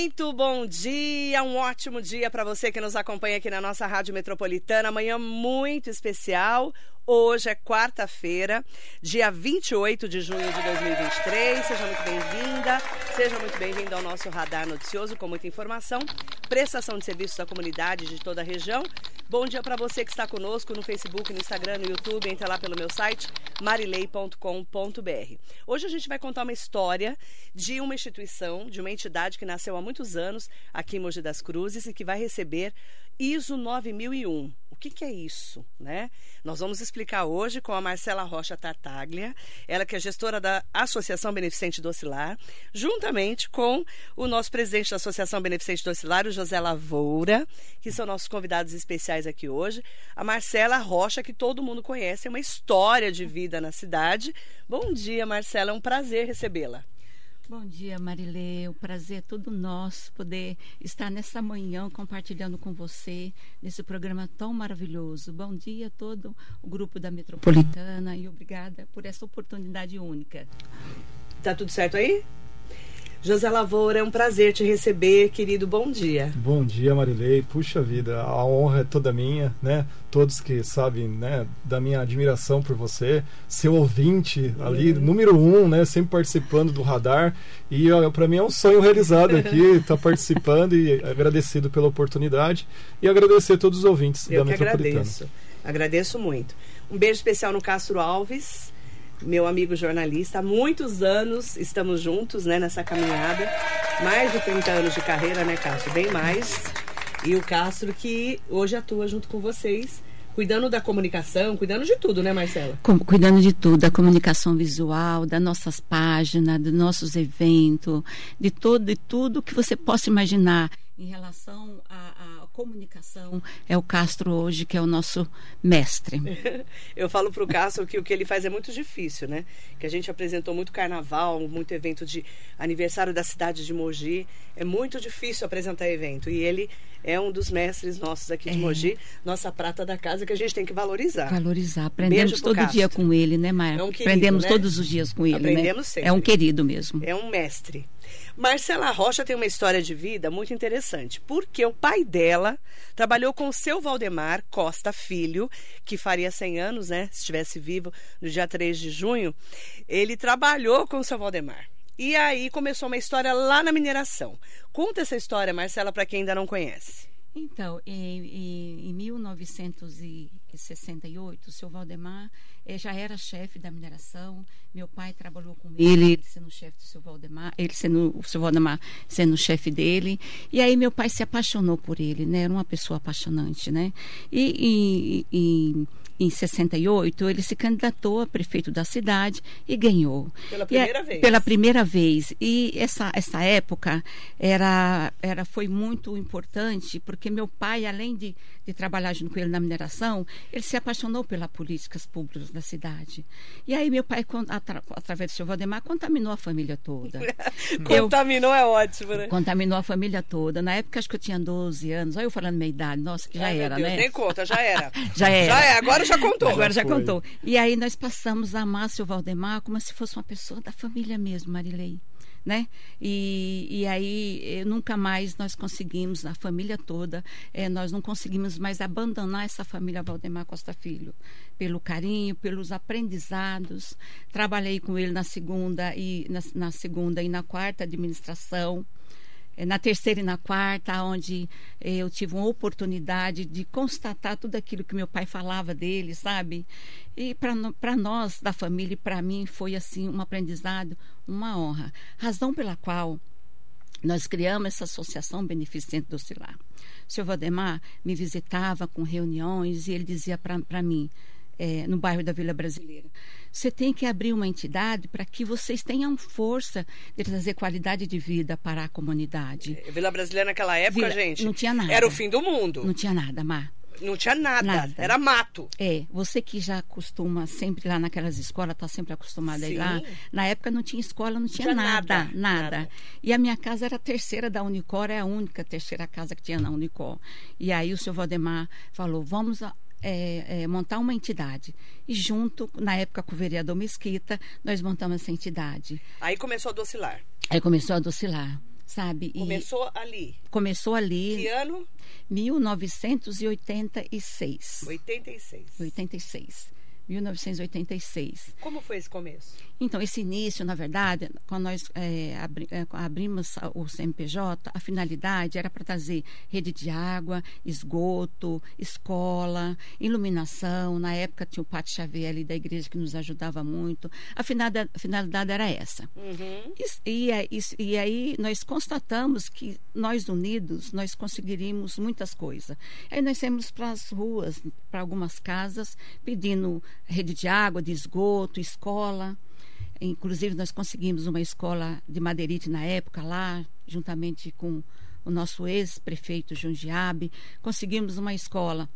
Muito bom dia, um ótimo dia para você que nos acompanha aqui na nossa Rádio Metropolitana. Amanhã muito especial. Hoje é quarta-feira, dia 28 de junho de 2023. Seja muito bem-vinda, seja muito bem-vindo ao nosso radar noticioso com muita informação, prestação de serviços à comunidade de toda a região. Bom dia para você que está conosco no Facebook, no Instagram, no YouTube. Entre lá pelo meu site marilei.com.br. Hoje a gente vai contar uma história de uma instituição, de uma entidade que nasceu há muitos anos aqui em Mogi das Cruzes e que vai receber ISO 9001 que, que é isso, né? Nós vamos explicar hoje com a Marcela Rocha Tartaglia, ela que é gestora da Associação Beneficente do Ocilar, juntamente com o nosso presidente da Associação Beneficente do Ocilar, o José Lavoura, que são nossos convidados especiais aqui hoje. A Marcela Rocha, que todo mundo conhece, é uma história de vida na cidade. Bom dia, Marcela, é um prazer recebê-la. Bom dia, Marilê. O prazer é todo nosso poder estar nessa manhã compartilhando com você nesse programa tão maravilhoso. Bom dia a todo o grupo da Metropolitana e obrigada por essa oportunidade única. Tá tudo certo aí? José Lavoura, é um prazer te receber, querido. Bom dia. Bom dia, Marilei. Puxa vida, a honra é toda minha, né? Todos que sabem, né, da minha admiração por você, seu ouvinte ali, uhum. número um, né, sempre participando do radar. E para mim é um sonho realizado aqui, estar tá participando e agradecido pela oportunidade e agradecer a todos os ouvintes Eu da Metropolitana. Agradeço. agradeço muito. Um beijo especial no Castro Alves meu amigo jornalista. Há muitos anos estamos juntos né, nessa caminhada. Mais de 30 anos de carreira, né, Castro? Bem mais. E o Castro que hoje atua junto com vocês cuidando da comunicação, cuidando de tudo, né, Marcela? Cuidando de tudo, da comunicação visual, das nossas páginas, dos nossos eventos, de todo, de tudo que você possa imaginar em relação à, comunicação é o Castro hoje que é o nosso mestre. Eu falo para o Castro que o que ele faz é muito difícil, né? Que a gente apresentou muito carnaval, muito evento de aniversário da cidade de Mogi. É muito difícil apresentar evento e ele é um dos mestres nossos aqui de é. Mogi, nossa prata da casa que a gente tem que valorizar. Valorizar. Aprendemos todo Castro. dia com ele, né, Maia? É um querido, Aprendemos né? todos os dias com ele, né? Aprendemos né? sempre. É um querido mesmo. É um mestre. Marcela Rocha tem uma história de vida muito interessante, porque o pai dela trabalhou com o seu Valdemar Costa Filho, que faria 100 anos, né, se estivesse vivo, no dia 3 de junho. Ele trabalhou com o seu Valdemar. E aí começou uma história lá na mineração. Conta essa história, Marcela, para quem ainda não conhece. Então, em, em, em 1968, o seu Valdemar eh, já era chefe da mineração. Meu pai trabalhou com ele, ele sendo chefe do seu Valdemar, ele sendo o seu Valdemar sendo chefe dele. E aí meu pai se apaixonou por ele, né? Era uma pessoa apaixonante, né? E, e, e em 68, ele se candidatou a prefeito da cidade e ganhou. Pela primeira e, vez. Pela primeira vez. E essa, essa época era, era, foi muito importante, porque meu pai, além de, de trabalhar junto com ele na mineração, ele se apaixonou pelas políticas públicas da cidade. E aí meu pai, atra, através do seu Valdemar, contaminou a família toda. contaminou é ótimo, né? Contaminou a família toda. Na época, acho que eu tinha 12 anos. Olha eu falando minha idade. Nossa, que já Ai, era, Deus, né? Nem conta, já era. já era. Já é, agora já contou. Agora já, já contou. E aí nós passamos a amar seu Valdemar como se fosse uma pessoa da família mesmo, Marilei. Né? E, e aí nunca mais nós conseguimos, a família toda, é, nós não conseguimos mais abandonar essa família Valdemar Costa Filho, pelo carinho, pelos aprendizados. Trabalhei com ele na segunda e na, na segunda e na quarta administração. É, na terceira e na quarta, onde é, eu tive uma oportunidade de constatar tudo aquilo que meu pai falava dele, sabe? E para nós, da família, e para mim, foi assim um aprendizado, uma honra. Razão pela qual nós criamos essa associação beneficente do Cilar. O senhor Valdemar me visitava com reuniões e ele dizia para mim, é, no bairro da Vila Brasileira. Você tem que abrir uma entidade para que vocês tenham força de trazer qualidade de vida para a comunidade. É, Vila Brasileira naquela época, Vila, gente, não tinha nada. Era o fim do mundo. Não tinha nada, Mar. Não tinha nada, nada, era mato. É, você que já costuma sempre lá naquelas escolas, está sempre acostumada a ir lá. Na época não tinha escola, não tinha, não tinha nada, nada, nada, nada, E a minha casa era a terceira da Unicor, é a única terceira casa que tinha na Unicor. E aí o senhor Valdemar falou: vamos é, é, montar uma entidade. E junto, na época com o vereador Mesquita, nós montamos essa entidade. Aí começou a docilar. Aí começou a docilar. sabe? Começou ali. Começou ali. Que ano? 1986. 86. 86. 1986. Como foi esse começo? Então, esse início, na verdade, quando nós é, abri, é, abrimos o CMPJ, a finalidade era para trazer rede de água, esgoto, escola, iluminação. Na época tinha o Pátio Xavier ali da igreja que nos ajudava muito. A finalidade, a finalidade era essa. Uhum. E, e, e, aí nós constatamos que nós unidos, nós conseguiríamos muitas coisas. Aí nós fomos para as ruas, para algumas casas, pedindo rede de água, de esgoto, escola. Inclusive, nós conseguimos uma escola de Madeirite na época, lá, juntamente com o nosso ex-prefeito Jundiabe. Conseguimos uma escola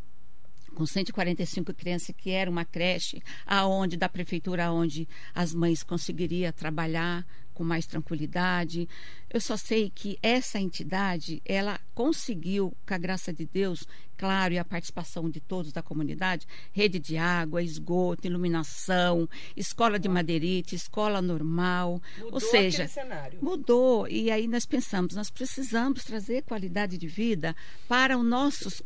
com 145 crianças, que era uma creche, aonde da prefeitura, onde as mães conseguiriam trabalhar com mais tranquilidade. Eu só sei que essa entidade, ela conseguiu, com a graça de Deus, claro, e a participação de todos da comunidade, rede de água, esgoto, iluminação, escola de madeirite, escola normal. Mudou ou seja, cenário. mudou. E aí nós pensamos, nós precisamos trazer qualidade de vida para os nossos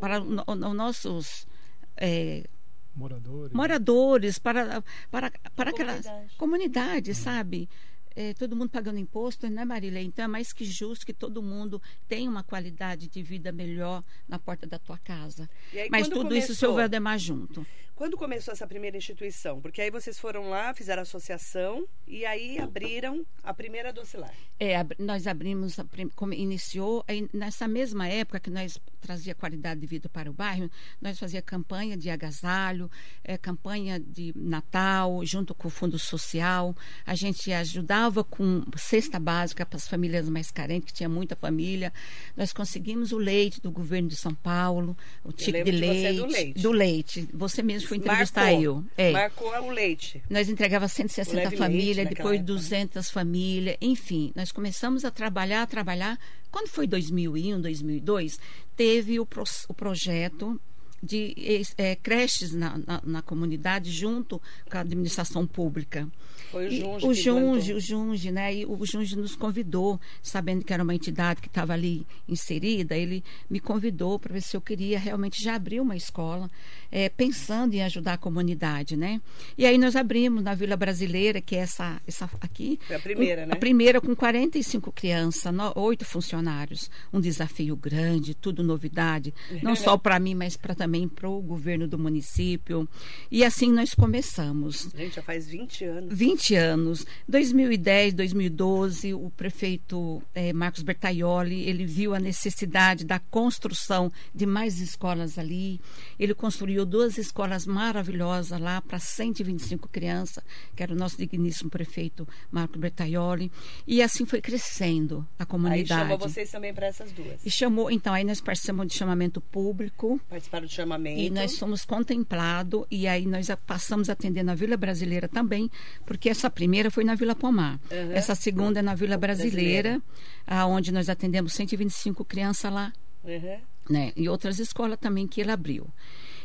para os nossos é, moradores, moradores para, para, para aquelas Comunidade. comunidades, sabe? É, todo mundo pagando imposto, né, Marília? Então é mais que justo que todo mundo tenha uma qualidade de vida melhor na porta da tua casa. Aí, Mas tudo isso o começou? seu Valdemar junto. Quando começou essa primeira instituição? Porque aí vocês foram lá, fizeram associação e aí abriram a primeira docilar. É, ab- nós abrimos, a como iniciou, aí nessa mesma época que nós trazia qualidade de vida para o bairro, nós fazia campanha de agasalho, eh, campanha de Natal, junto com o Fundo Social. A gente ajudava com cesta básica para as famílias mais carentes, que tinha muita família. Nós conseguimos o leite do governo de São Paulo, o tipo de você leite, do leite. do leite. Você mesmo foi entrevistar Marcou. eu. É. Marcou o leite. Nós entregava 160 Leve famílias, depois época, né? 200 famílias, enfim, nós começamos a trabalhar, a trabalhar. Quando foi 2001, 2002, teve o, pro- o projeto de eh, creches na, na, na comunidade junto com a administração pública. Foi o E Junge. o Junge, o Junge, né? E o Junge nos convidou, sabendo que era uma entidade que estava ali inserida, ele me convidou para ver se eu queria realmente já abrir uma escola, eh, pensando em ajudar a comunidade, né? E aí nós abrimos na Vila Brasileira, que é essa, essa aqui. Foi a primeira, um- né? A primeira com 45 crianças, oito funcionários. Um desafio grande, tudo novidade, não só para mim, mas para também para o governo do município. E assim nós começamos. Gente, já faz 20 anos. 20 anos. 2010, 2012, o prefeito eh, Marcos Bertaioli, ele viu a necessidade da construção de mais escolas ali. Ele construiu duas escolas maravilhosas lá para 125 crianças, que era o nosso digníssimo prefeito Marcos Bertaioli. E assim foi crescendo a Aí comunidade. chamou vocês também para essas duas. E chamou, então, aí nós participamos de chamamento público. Participaram do chamamento. E nós fomos contemplados, e aí nós passamos a atender na Vila Brasileira também, porque essa primeira foi na Vila Pomar. Uhum. Essa segunda é na Vila Brasileira. Brasileira, aonde nós atendemos 125 crianças lá, Uhum. né? E outras escolas também que ele abriu.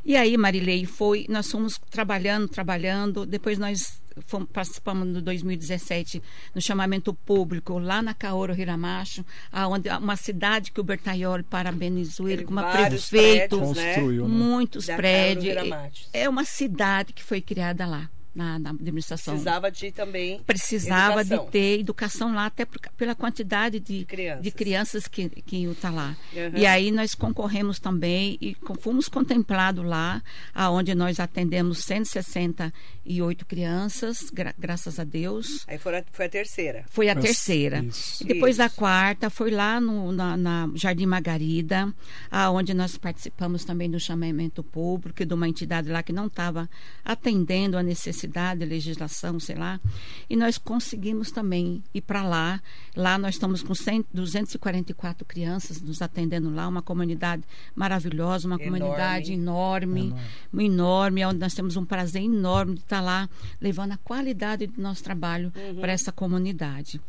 E aí, Marilei, foi, nós fomos trabalhando, trabalhando, depois nós fomos, participamos no 2017 no chamamento público lá na Caoro Hiramacho, aonde uma cidade que o Bertaioli parabenizou ele como prefeito, prédios, né? Construiu, né? muitos Da prédios. É uma cidade que foi criada lá, na, na administração. Precisava de também. Precisava educação. de ter educação lá, até por- pela quantidade de, crianças. de crianças que, que está lá. Uhum. E aí nós concorremos também e fomos contemplados lá, aonde nós atendemos 168 crianças, gra- graças a Deus. Aí foi a, foi a terceira. Foi a Mas- terceira. isso. E depois da Isso. quarta, foi lá no na, na Jardim Margarida, aonde nós participamos também do chamamento público e de uma entidade lá que não estava atendendo a necessidade, a legislação, sei lá. E nós conseguimos também ir para lá. Lá nós estamos com 100, 244 crianças nos atendendo lá, uma comunidade maravilhosa, uma Enorme. comunidade enorme, Enorme. enorme, onde nós temos um prazer enorme de estar lá, levando a qualidade do nosso trabalho para essa comunidade.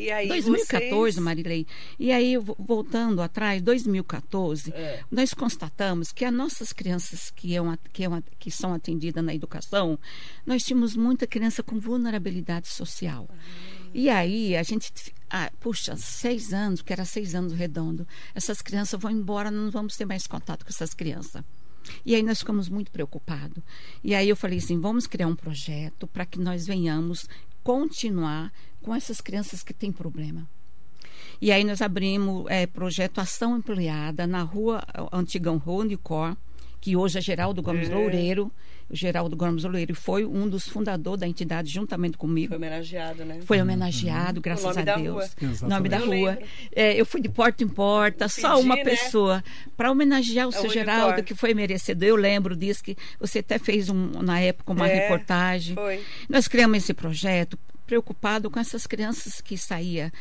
E aí 2014, vocês... Marilei. E aí, vo- voltando atrás, 2014, É. nós constatamos que as nossas crianças que, iam, que, iam que são atendidas na educação, nós tínhamos muita criança com vulnerabilidade social. E aí, a gente ah, puxa, seis anos, que era seis anos redondo, essas crianças vão embora, não vamos ter mais contato com essas crianças. E aí nós ficamos muito preocupados. E aí eu falei assim, vamos criar um projeto para que nós venhamos continuar com essas crianças que têm problema. E aí nós abrimos é, projeto Ação Ampliada na rua Antigão Rua Unicor, que hoje é Geraldo Gomes é. Loureiro. O Geraldo Gomes Loureiro foi um dos fundadores da entidade juntamente comigo. Foi homenageado, né? Foi homenageado, uhum. graças a Deus. Rua. Nome da rua. É, eu fui de porta em porta, Pedi, só uma né? pessoa. Para homenagear o é seu Geraldo, que foi merecedor. Eu lembro disso, que você até fez um, na época uma é, reportagem. Foi. Nós criamos esse projeto preocupado com essas crianças que saía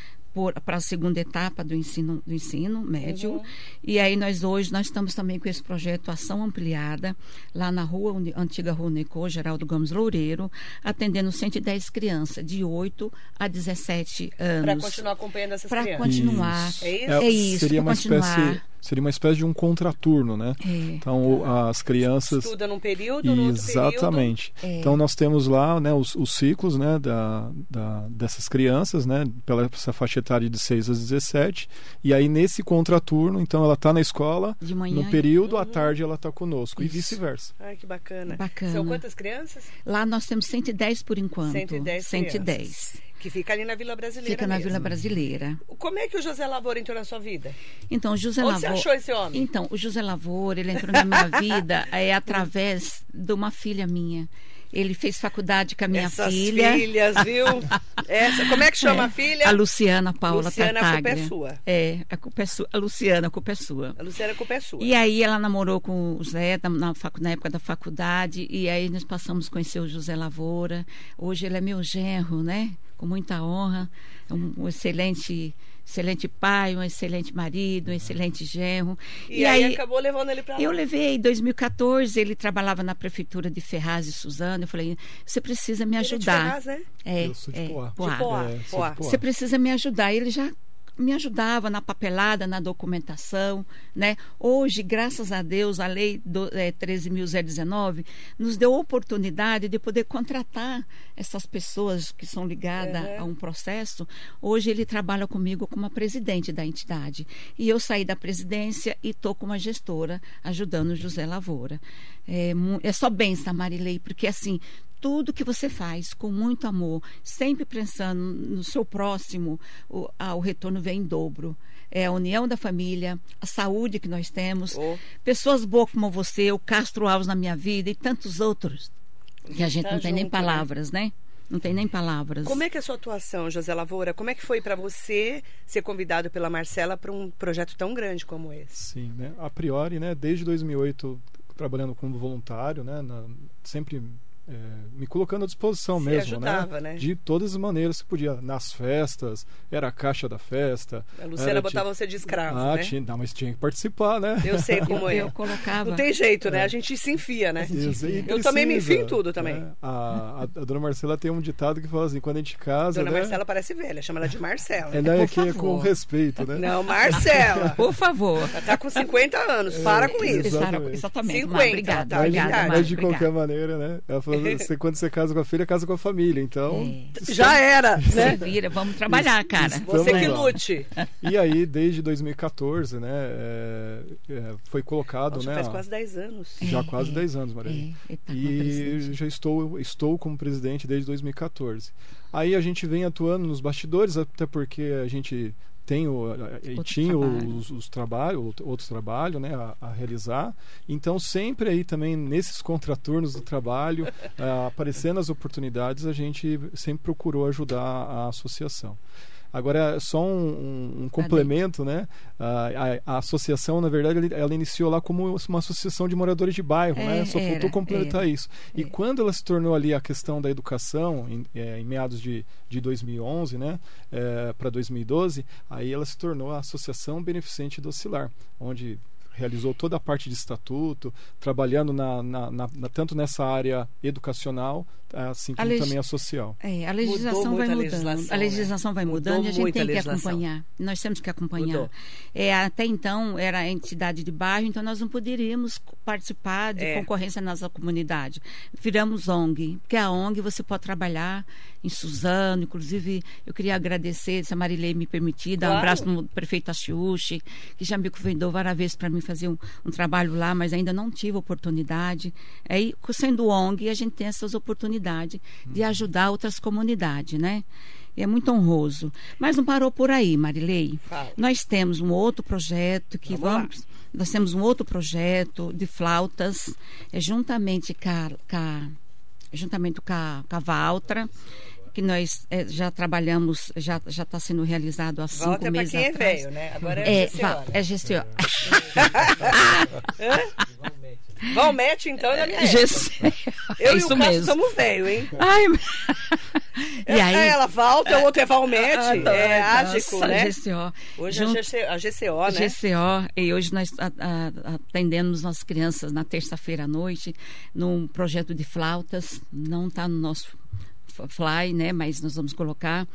para a segunda etapa do ensino, do ensino médio. Uhum. E aí nós hoje nós estamos também com esse projeto Ação Ampliada, lá na rua Antiga Rua Necô, Geraldo Gomes Loureiro, atendendo 110 crianças de 8 a 17 anos. Para continuar acompanhando essas pra crianças. Para continuar. Isso. É isso? É, isso seria uma continuar. espécie seria uma espécie de um contraturno, né? É. Então as crianças estuda num período, no exatamente. É. Então nós temos lá, né, os, os ciclos, né, da, da, dessas crianças, né, pela essa faixa etária de 6 a 17, e aí nesse contraturno, então ela está na escola, de manhã, no período uhum. à tarde ela está conosco Isso. e vice-versa. Ai, que bacana. bacana. São quantas crianças? Lá nós temos 110 por enquanto. 110. 110. Crianças. Que fica ali na Vila Brasileira. Fica na mesmo. Vila Brasileira. Como é que o José Lavoura entrou na sua vida? Então, o José Onde Lavoura. você achou esse homem? Então, o José Lavoura, ele entrou na minha vida é, através de uma filha minha. Ele fez faculdade com a minha Essas filha. filhas, viu? Essa, como é que chama É, a filha? A Luciana Paula Luciana, a culpa é Tartaglia. sua. É, a culpa é sua. A Luciana, a culpa é sua. A Luciana, a culpa é sua. E aí ela namorou com o Zé na, na na época da faculdade, e aí nós passamos a conhecer o José Lavoura. Hoje ele é meu genro, né? Com muita honra, um, um excelente, excelente pai, um excelente marido, um excelente genro. E, aí, acabou levando ele pra lá. Eu levei em 2014, ele trabalhava na prefeitura de Ferraz e Suzano. Eu falei, você precisa me Ele é de ajudar. Ferraz, né? É, Eu sou de é, Poá. Poá. De Poá. É, sou de Poá. Poá. Você precisa me ajudar. Ele já me ajudava na papelada, na documentação, né? Hoje, graças a Deus, a lei do, é, 13.019 nos deu oportunidade de poder contratar essas pessoas que são ligadas Uhum. a um processo. Hoje ele trabalha comigo como a presidente da entidade. E eu saí da presidência e estou como a gestora, ajudando José Lavoura. É, é só benção, Marilei, porque assim, tudo que você faz com muito amor, sempre pensando no seu próximo, o, ah, o retorno vem em dobro. É a união da família, a saúde que nós temos, Oh. pessoas boas como você, o Castro Alves na minha vida e tantos outros. Que a gente Tá não tem nem né? palavras, né? Não tem nem palavras. Como é que é a sua atuação, José Lavoura? Como é que foi para você ser convidado pela Marcela para um projeto tão grande como esse? Sim, né? A priori, né, desde 2008 trabalhando como voluntário, né, na- sempre é, me colocando à disposição Se mesmo, ajudava, né? De todas as maneiras que podia, nas festas, era a caixa da festa. A Luciana era, botava você de escravo, ah, né? tinha, não, mas tinha que participar, né? Eu sei como é. Eu colocava. Não tem jeito, né? A gente se enfia, né? Isso, Eu também me precisa, enfio em tudo também. né? A, a, a dona Marcela tem um ditado que fala assim, quando a gente casa, Dona né? Marcela parece velha, chama ela de Marcela. É, né, Por que é com respeito, né? Não, Marcela. Por favor. Ela tá com 50 anos, para com isso. Exatamente. Exatamente. 50, Mar, obrigada, tá, Mas, obrigada. Mar, mas de obrigada. qualquer maneira, né? Ela falou, você, quando você casa com a filha, casa com a família. Então, É. Já era, Se né? vira, vamos trabalhar, cara. Você que lá. lute. E aí, desde 2014, né, é, é, foi colocado, Nossa, né? faz quase 10 anos. Já É, quase é, 10 anos, Maria. É, tá E já estou, estou como presidente desde 2014. Aí a gente vem atuando nos bastidores, até porque a gente tem o, e tinha trabalho. os, os trabalhos, outro, outro trabalho né, a, a realizar. Então, sempre aí também nesses contraturnos do trabalho, ah, aparecendo as oportunidades, a gente sempre procurou ajudar a associação. Agora, só um, um- um complemento, né? A, a- a associação, na verdade, ela iniciou lá como uma associação de moradores de bairro, É, né? Só era, faltou completar era. isso. E É. quando ela se tornou ali a questão da educação, em, é, em meados de, de 2011, né? para 2012, aí ela se tornou a Associação Beneficente do Oscilar, onde realizou toda a parte de estatuto, trabalhando na, na, na, na tanto nessa área educacional, assim como a também a social. É, a legislação vai mudando. Legislação, a legislação né? vai mudando Mudou e a gente tem a que acompanhar. Nós temos que acompanhar. É, até então era a entidade de bairro, então nós não poderíamos participar de é. concorrência na nossa comunidade. Viramos ONG, porque a ONG você pode trabalhar em Suzano, inclusive eu queria agradecer se a Marilei me permitir, dar claro. um abraço no prefeito Achiuchi, que já me convidou várias vezes para mim fazer um, um, trabalho lá, mas ainda não tive oportunidade. Aí, sendo ONG, a gente tem essas oportunidades de uhum. ajudar outras comunidades, né? é muito honroso. Mas não parou por aí, Marilei. Fala. Nós temos um outro projeto que vamos. vamos nós temos um outro projeto de flautas, é, juntamente com a, com a, juntamente com a, com a Valtra, que nós é, já trabalhamos, já já está sendo realizado há cinco Volta meses quem é atrás. É velho, né? Agora é, é, va, é gestiona. Valmete, então, é na minha época. Eu é isso e o mesmo. somos velho, hein? Ai, e aí, ela volta, o outro é Valmete, ah, é Ágico, né? GCO. Hoje é a GCO, né? GCO, e hoje nós atendemos as crianças na terça-feira à noite num projeto de flautas, não está no nosso fly, né? Mas nós vamos colocar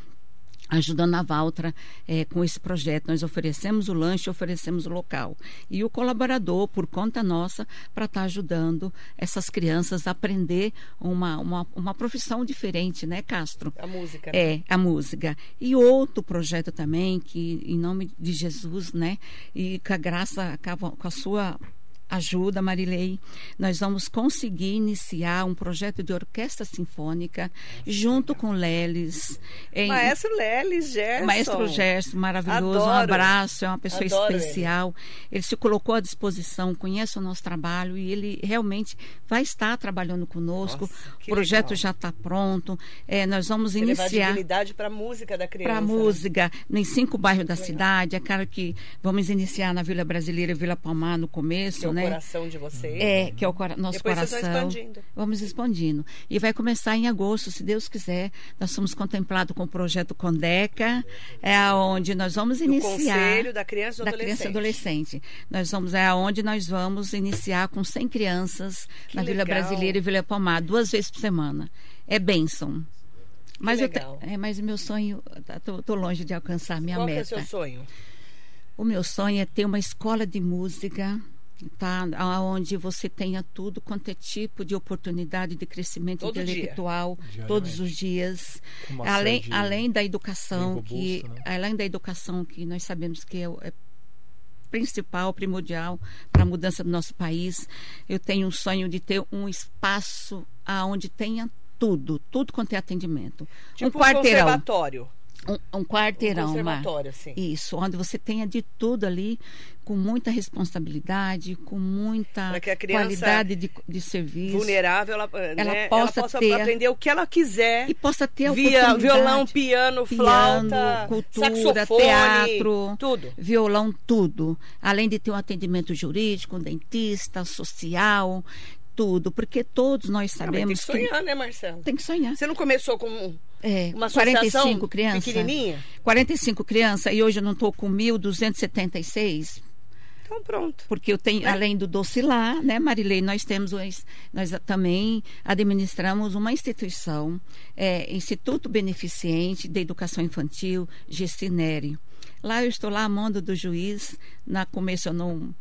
ajudando a Valtra é, com esse projeto. Nós oferecemos o lanche, oferecemos o local. E o colaborador, por conta nossa, para estar tá ajudando essas crianças a aprender uma, uma, uma profissão diferente, né, Castro? A música. Né? É, a música. E outro projeto também, que em nome de Jesus, né, e com a graça, com a sua ajuda, Marilei, nós vamos conseguir iniciar um projeto de orquestra sinfônica junto com Leles. Em... Maestro Leles, Gerson. Maestro Gerson, maravilhoso. Adoro. Um abraço, é uma pessoa Adoro especial. Ele. ele se colocou à disposição, conhece o nosso trabalho e ele realmente vai estar trabalhando conosco. Nossa, o projeto legal. já está pronto. É, nós vamos ele iniciar. para a música da criança. Para a né? música, em cinco bairros da cidade. É claro que vamos iniciar na Vila Brasileira e Vila Palmar no começo, né? Né? coração de vocês. É, que é o cora nosso Depois coração. expandindo. Vamos expandindo. E vai começar em agosto, se Deus quiser. Nós somos contemplados com o projeto Condeca, é onde nós vamos iniciar. O Conselho da Criança e da Adolescente. Criança e Adolescente. Nós vamos, é onde nós vamos iniciar com 100 crianças que na legal. Vila Brasileira e Vila Palmar, duas vezes por semana. É bênção. Mas, te, é, mas meu sonho, estou tá, longe de alcançar minha Qual meta. Qual é o seu sonho? O meu sonho é ter uma escola de música tá? Onde você tenha tudo quanto é tipo de oportunidade de crescimento Todo intelectual todos os dias, além, além da educação robusto, que né? além da educação que nós sabemos que é, é principal, primordial para a mudança do nosso país. Eu tenho um sonho de ter um espaço aonde tenha tudo, tudo quanto é atendimento. Tipo um quarteirão. Um conservatório. Um, um quarteirão, um sim. Isso, onde você tenha de tudo ali, com muita responsabilidade, com muita qualidade de, de serviço. Vulnerável, ela, ela, né, possa, ela possa ter, aprender o que ela quiser. E possa ter via violão, piano, piano flauta, cultura, teatro, tudo. Violão, tudo. Além de ter um atendimento jurídico, um dentista, social, tudo, porque todos nós sabemos Não, tem que sonhar, que... né, Marcelo? Tem que sonhar. Você não começou com é, uma 45 crianças. Pequenininha? 45 crianças e hoje eu não estou com 1.276. Então pronto. Porque eu tenho, é. além do Docilar, né, Marilei, nós temos, nós também administramos uma instituição, é, Instituto Beneficente de Educação Infantil, Gestinere. Lá eu estou lá a mando do juiz, na começo eu não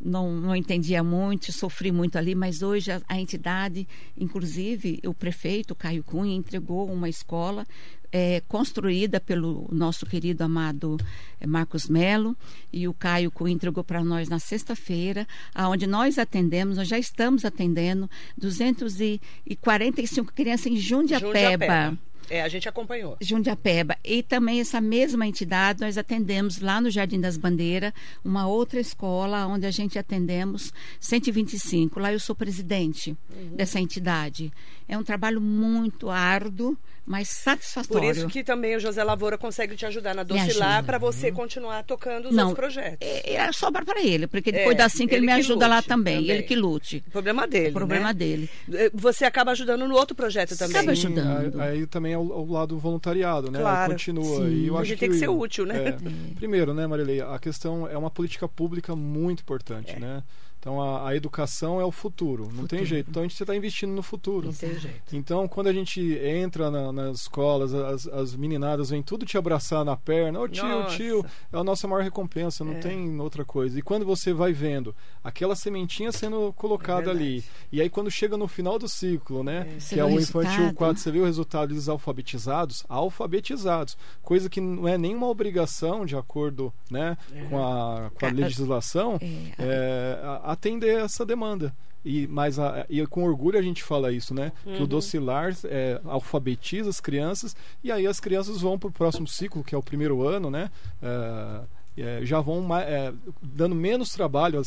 não, não entendia muito, sofri muito ali, mas hoje a, a entidade, inclusive o prefeito Caio Cunha, entregou uma escola é, construída pelo nosso querido amado é, Marcos Melo e o Caio Cunha entregou para nós na sexta-feira, aonde nós atendemos, nós já estamos atendendo 245 crianças em Jundiapeba. Jundiapeba. É, a gente acompanhou. Jundiapeba. E também essa mesma entidade nós atendemos lá no Jardim das Bandeiras, uma outra escola onde a gente atendemos 125. Lá eu sou presidente uhum. dessa entidade. É um trabalho muito árduo, mas satisfatório. Por isso que também o José Lavoura consegue te ajudar na Docilar para você continuar tocando os Não, outros projetos. É, é sobra para ele, porque depois É, da cinco ele, ele me que ajuda lá lute também, também. ele que lute. O problema dele. O problema né? dele. Eh, Você acaba ajudando no outro projeto também. Acaba ajudando. Aí, aí também é o, o lado voluntariado, né? Claro. Continua. Sim. E eu A acho gente tem que ser útil, né? é, primeiro, né, Marilei, a questão é uma política pública muito importante, É. né? Então a, a educação é o futuro, não tem jeito. Então a gente está investindo no futuro. Não tem jeito. Então, quando a gente entra na- nas escolas, as, as meninadas vêm tudo te abraçar na perna. Ô tio, Nossa. tio, é a nossa maior recompensa, não É. tem outra coisa. E quando você vai vendo aquela sementinha sendo colocada É ali, e aí quando chega no final do ciclo, né? Você Que é o infantil resultado. 4, você vê o resultado deles alfabetizados? Alfabetizados. Coisa que não é nenhuma obrigação, de acordo né, com a, com a Ca- legislação, É, é, a- atender essa demanda. E, mas a- e com orgulho a gente fala isso, né? Que o Docilar é, alfabetiza as crianças e aí as crianças vão para o próximo ciclo, que é o primeiro ano, né? É, é, já vão é, dando menos trabalho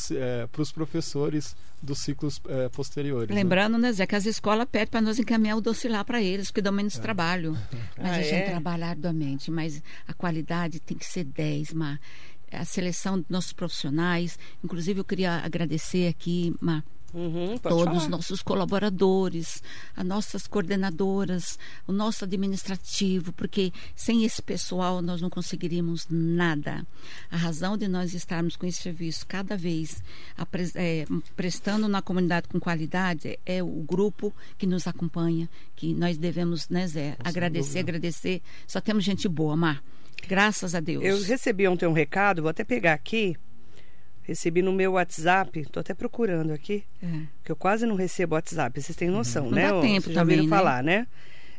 para os professores dos ciclos é, posteriores. né? Lembrando, né, Zé, que as escolas pedem para nós encaminhar o docilar para eles, porque dão menos trabalho. Mas Ah, a gente é? trabalha arduamente, mas a qualidade tem que ser 10, Mar. A seleção dos nossos profissionais, inclusive eu queria agradecer aqui, Mar, Uhum, todos os nossos colaboradores, as nossas coordenadoras, o nosso administrativo, porque sem esse pessoal nós não conseguiríamos nada. A razão de nós estarmos com esse serviço cada vez é, prestando na comunidade com qualidade é o grupo que nos acompanha, que nós devemos, né, Zé, agradecer, agradecer. Só temos gente boa, Mar. Graças a Deus. Eu recebi ontem um recado, vou até pegar aqui. Recebi no meu WhatsApp, tô até procurando aqui, É. que eu quase não recebo WhatsApp, vocês têm noção, Não né? dá tempo Vocês já também, ouviram né? falar, né?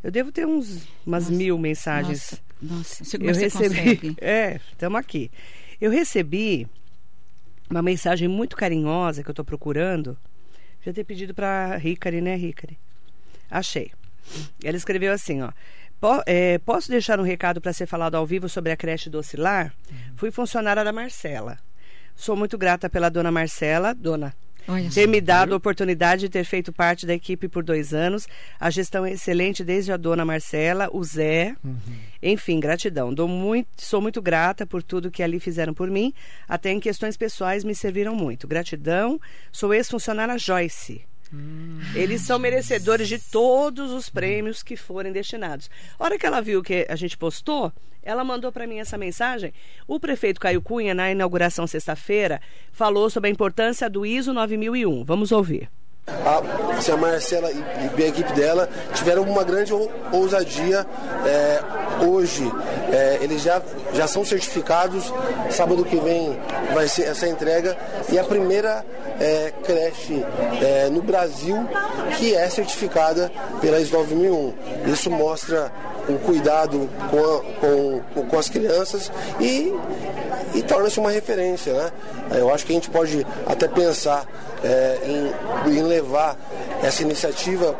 Eu devo ter uns, umas Nossa, mil mensagens. Nossa, nossa, eu recebi. consegue. É, estamos aqui. Eu recebi uma mensagem muito carinhosa que eu estou procurando. Já ter pedido para Ricari, né, Ricari? Achei. Ela escreveu assim, ó. "Po- é, posso deixar um recado para ser falado ao vivo sobre a creche do Oscilar? Fui funcionária da Marcela. Sou muito grata pela dona Marcela, dona Olha ter me dado a oportunidade de ter feito parte da equipe por dois anos. A gestão é excelente desde a dona Marcela, o Zé. Enfim, gratidão. Dou muito, sou muito grata por tudo que ali fizeram por mim. Até em questões pessoais me serviram muito. Gratidão. Sou ex-funcionária Joyce. Eles são merecedores de todos os prêmios que forem destinados. A hora que ela viu que a gente postou, ela mandou para mim essa mensagem. O prefeito Caio Cunha, na inauguração sexta-feira, falou sobre a importância do ISO 9001. Vamos ouvir. A, assim, a Marcela e, e a equipe dela tiveram uma grande ou- ousadia. É, hoje, é, eles já, já são certificados. Sábado que vem vai ser essa entrega. E a primeira é, creche é, no Brasil que é certificada pela ISO 9001. Isso mostra o cuidado com, a- com, com as crianças e e torna-se uma referência, né? Eu acho que a gente pode até pensar é, em, em levar essa iniciativa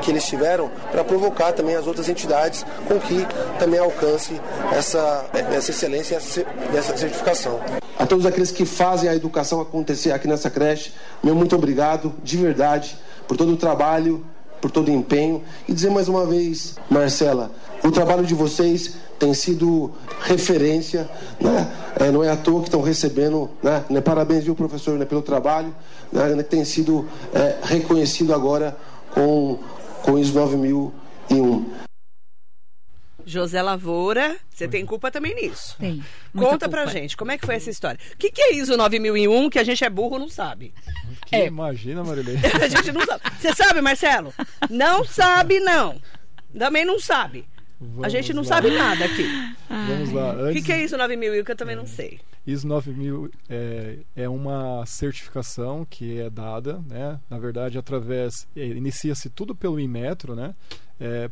que eles tiveram para provocar também as outras entidades com que também alcance essa, essa excelência e essa certificação. A todos aqueles que fazem a educação acontecer aqui nessa creche, meu muito obrigado, de verdade, por todo o trabalho, por todo o empenho. E dizer mais uma vez, Marcela, o trabalho de vocês tem sido referência, né? É, não é à toa que estão recebendo, né? Né, Parabéns, viu, professor, né, pelo trabalho, né? que tem sido é, reconhecido agora com, com o ISO 9001. José Lavoura, você tem culpa também nisso. Tem. muita Conta pra culpa. gente, como é que foi essa história? O que, que é ISO 9001 que a gente é burro não sabe? Que É. imagina, Marilei. A gente não sabe. Você sabe, Marcelo? Não sabe, não. Também não sabe. A Vamos gente não lá. sabe nada aqui. Vamos lá. O Antes, que, que é ISO 9001 que eu também não sei? ISO 9000 é, é uma certificação que é dada, né? Na verdade, através é, inicia-se tudo pelo Inmetro, né?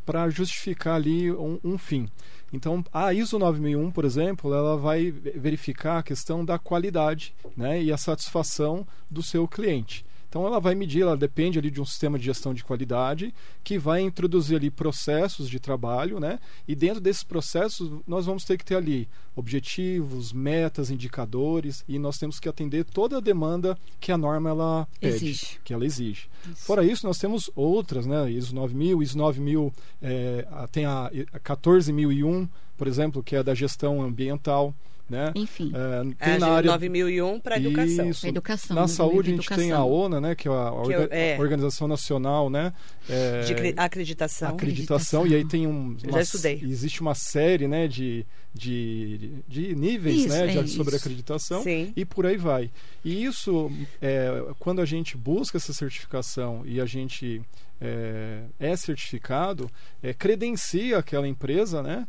para justificar ali um, um fim. Então, a ISO 9001, por exemplo, ela vai verificar a questão da qualidade, né? E a satisfação do seu cliente. Então ela vai medir, ela depende ali de um sistema de gestão de qualidade que vai introduzir ali processos de trabalho, né? E dentro desses processos nós vamos ter que ter ali objetivos, metas, indicadores e nós temos que atender toda a demanda que a norma ela pede, Exige. que ela exige. Isso. Fora isso, nós temos outras, né? ISO 9000, ISO 9000, é, tem a, a 14001, por exemplo, que é da gestão ambiental, né? Enfim, É, tem A na área 9001 para educação. Isso. educação. na saúde a de gente tem a. ONA, né, que é a, Que eu- Orga- é. Organização Nacional, né, é, De cre- acreditação. acreditação, Acreditação. e aí tem um, Eu uma, já estudei. existe uma série, né, de, de, de níveis, Isso, né, de, é sobre isso. acreditação Sim. e por aí vai. E isso, é, quando a gente busca essa certificação e a gente é, é certificado, é, credencia aquela empresa, né,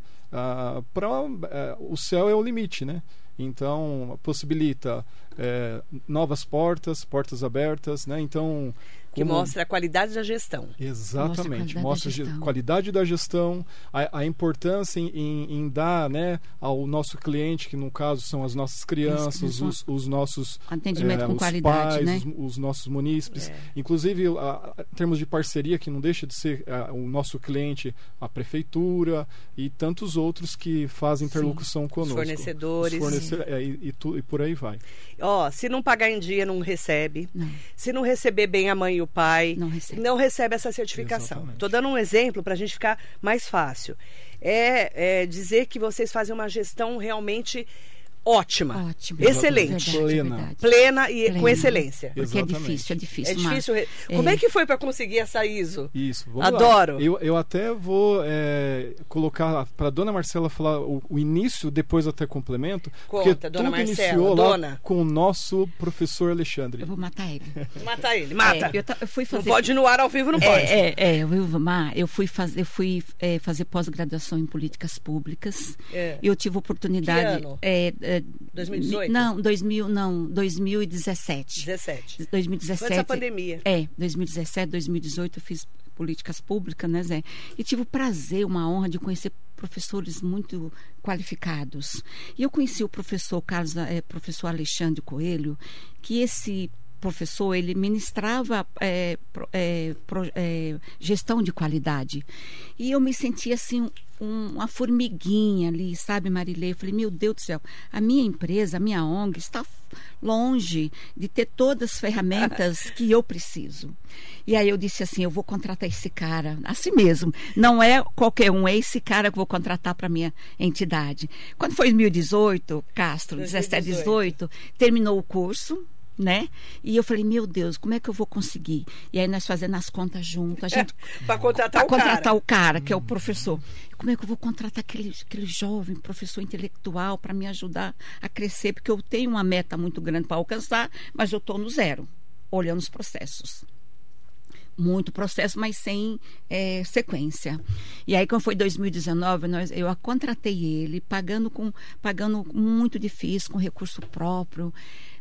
para o céu é o limite, né? Então possibilita é, novas portas, portas abertas, né? Então Que como- mostra a qualidade da gestão. Exatamente, Mostra a mostra qualidade da ge- gestão. qualidade da gestão, a, a importância em, em- em dar né, ao nosso cliente, que no caso são as nossas crianças, Isso, os, os nossos Atendimento é, com os qualidade, pais, né? os, os nossos munícipes. É. Inclusive, a- em termos de parceria, que não deixa de ser a, o nosso cliente, a prefeitura e tantos outros que fazem interlocução conosco. fornecedores. Os fornece- é, e, e tu- e por aí vai. Ó, se não pagar em dia, não recebe. Não. Se não receber bem a mãe e o pai, Não recebe. não recebe essa certificação. Estou dando um exemplo para a gente ficar mais fácil. É, é dizer que vocês fazem uma gestão realmente ótima, Ótimo. excelente, Verdade, Plena. verdade. plena e com Plena. excelência. Porque é Exatamente. difícil, é difícil. É difícil. Mar- re- Como é que foi para conseguir essa ISO? Isso, vamos lá. Adoro. Eu, eu até vou é, colocar para dona Marcela falar o, o início, depois até complemento. Conta, porque dona tudo Marcela, iniciou lá dona. com o nosso professor Alexandre. Eu vou matar ele. Mata ele, mata. É, eu, eu fui Não fazer. pode ir no ar ao vivo, não pode. É, é, é, viu, Mar, eu fui, faz, eu fui é, fazer pós-graduação em políticas públicas. É. Eu tive oportunidade. Que ano? É, é, 2018? Não, 2000, não, 2017. 17. 2017. Foi essa pandemia. É, 2017, 2018 eu fiz políticas públicas, né, Zé? E tive o prazer, uma honra de conhecer professores muito qualificados. E eu conheci o professor Carlos, eh, professor Alexandre Coelho, que esse professor ele ministrava pro- eh, pro- eh, gestão de qualidade. E eu me sentia assim um- uma formiguinha ali sabe Marilei eu falei meu Deus do céu a minha empresa a minha ONG está longe de ter todas as ferramentas que eu preciso. E aí eu disse assim eu vou contratar esse cara assim mesmo. Não é qualquer um é esse cara que eu vou contratar para minha entidade. Quando foi 2018 Castro 17 2018. 18 terminou o curso né? E eu falei, meu Deus, como é que eu vou conseguir? E aí nós fazendo as contas a gente Para contratar para o cara. contratar o cara, que é o professor. Como é que eu vou contratar aquele, aquele jovem professor intelectual para me ajudar a crescer? Porque eu tenho uma meta muito grande para alcançar, mas eu estou no zero, olhando os processos muito processo, mas sem é, sequência. E aí, quando foi 2019, nós, eu a contratei ele, pagando com pagando muito difícil, com recurso próprio.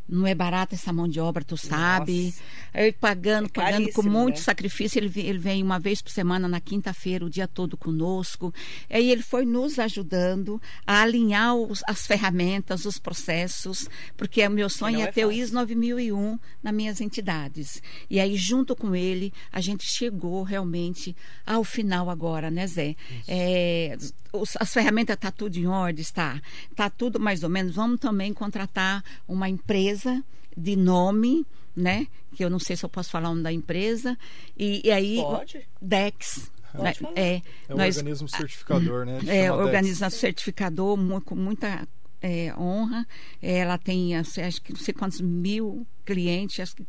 Não é barata essa mão de obra, tu sabe. Aí, pagando, É pagando com muito né? sacrifício. Ele, vem- ele vem uma vez por semana, na quinta-feira, o dia todo conosco. Aí ele foi nos ajudando a alinhar os- as ferramentas, os processos, porque o meu sonho é é ter o. ISO 9001 nas minhas entidades. E aí, junto com ele, a gente chegou realmente ao final agora, né, Zé? É, os- as ferramentas tá tudo em ordem, está? Tá tudo mais ou menos. Vamos também contratar uma empresa de nome, né? Que eu não sei se eu posso falar o nome da empresa. E, e aí, Pode. Dex. Pode né? É, É um nós, organismo certificador, né? é, chama organiza certificador com muita é, honra. Ela tem, assim, acho que não sei quantos mil clientes, acho que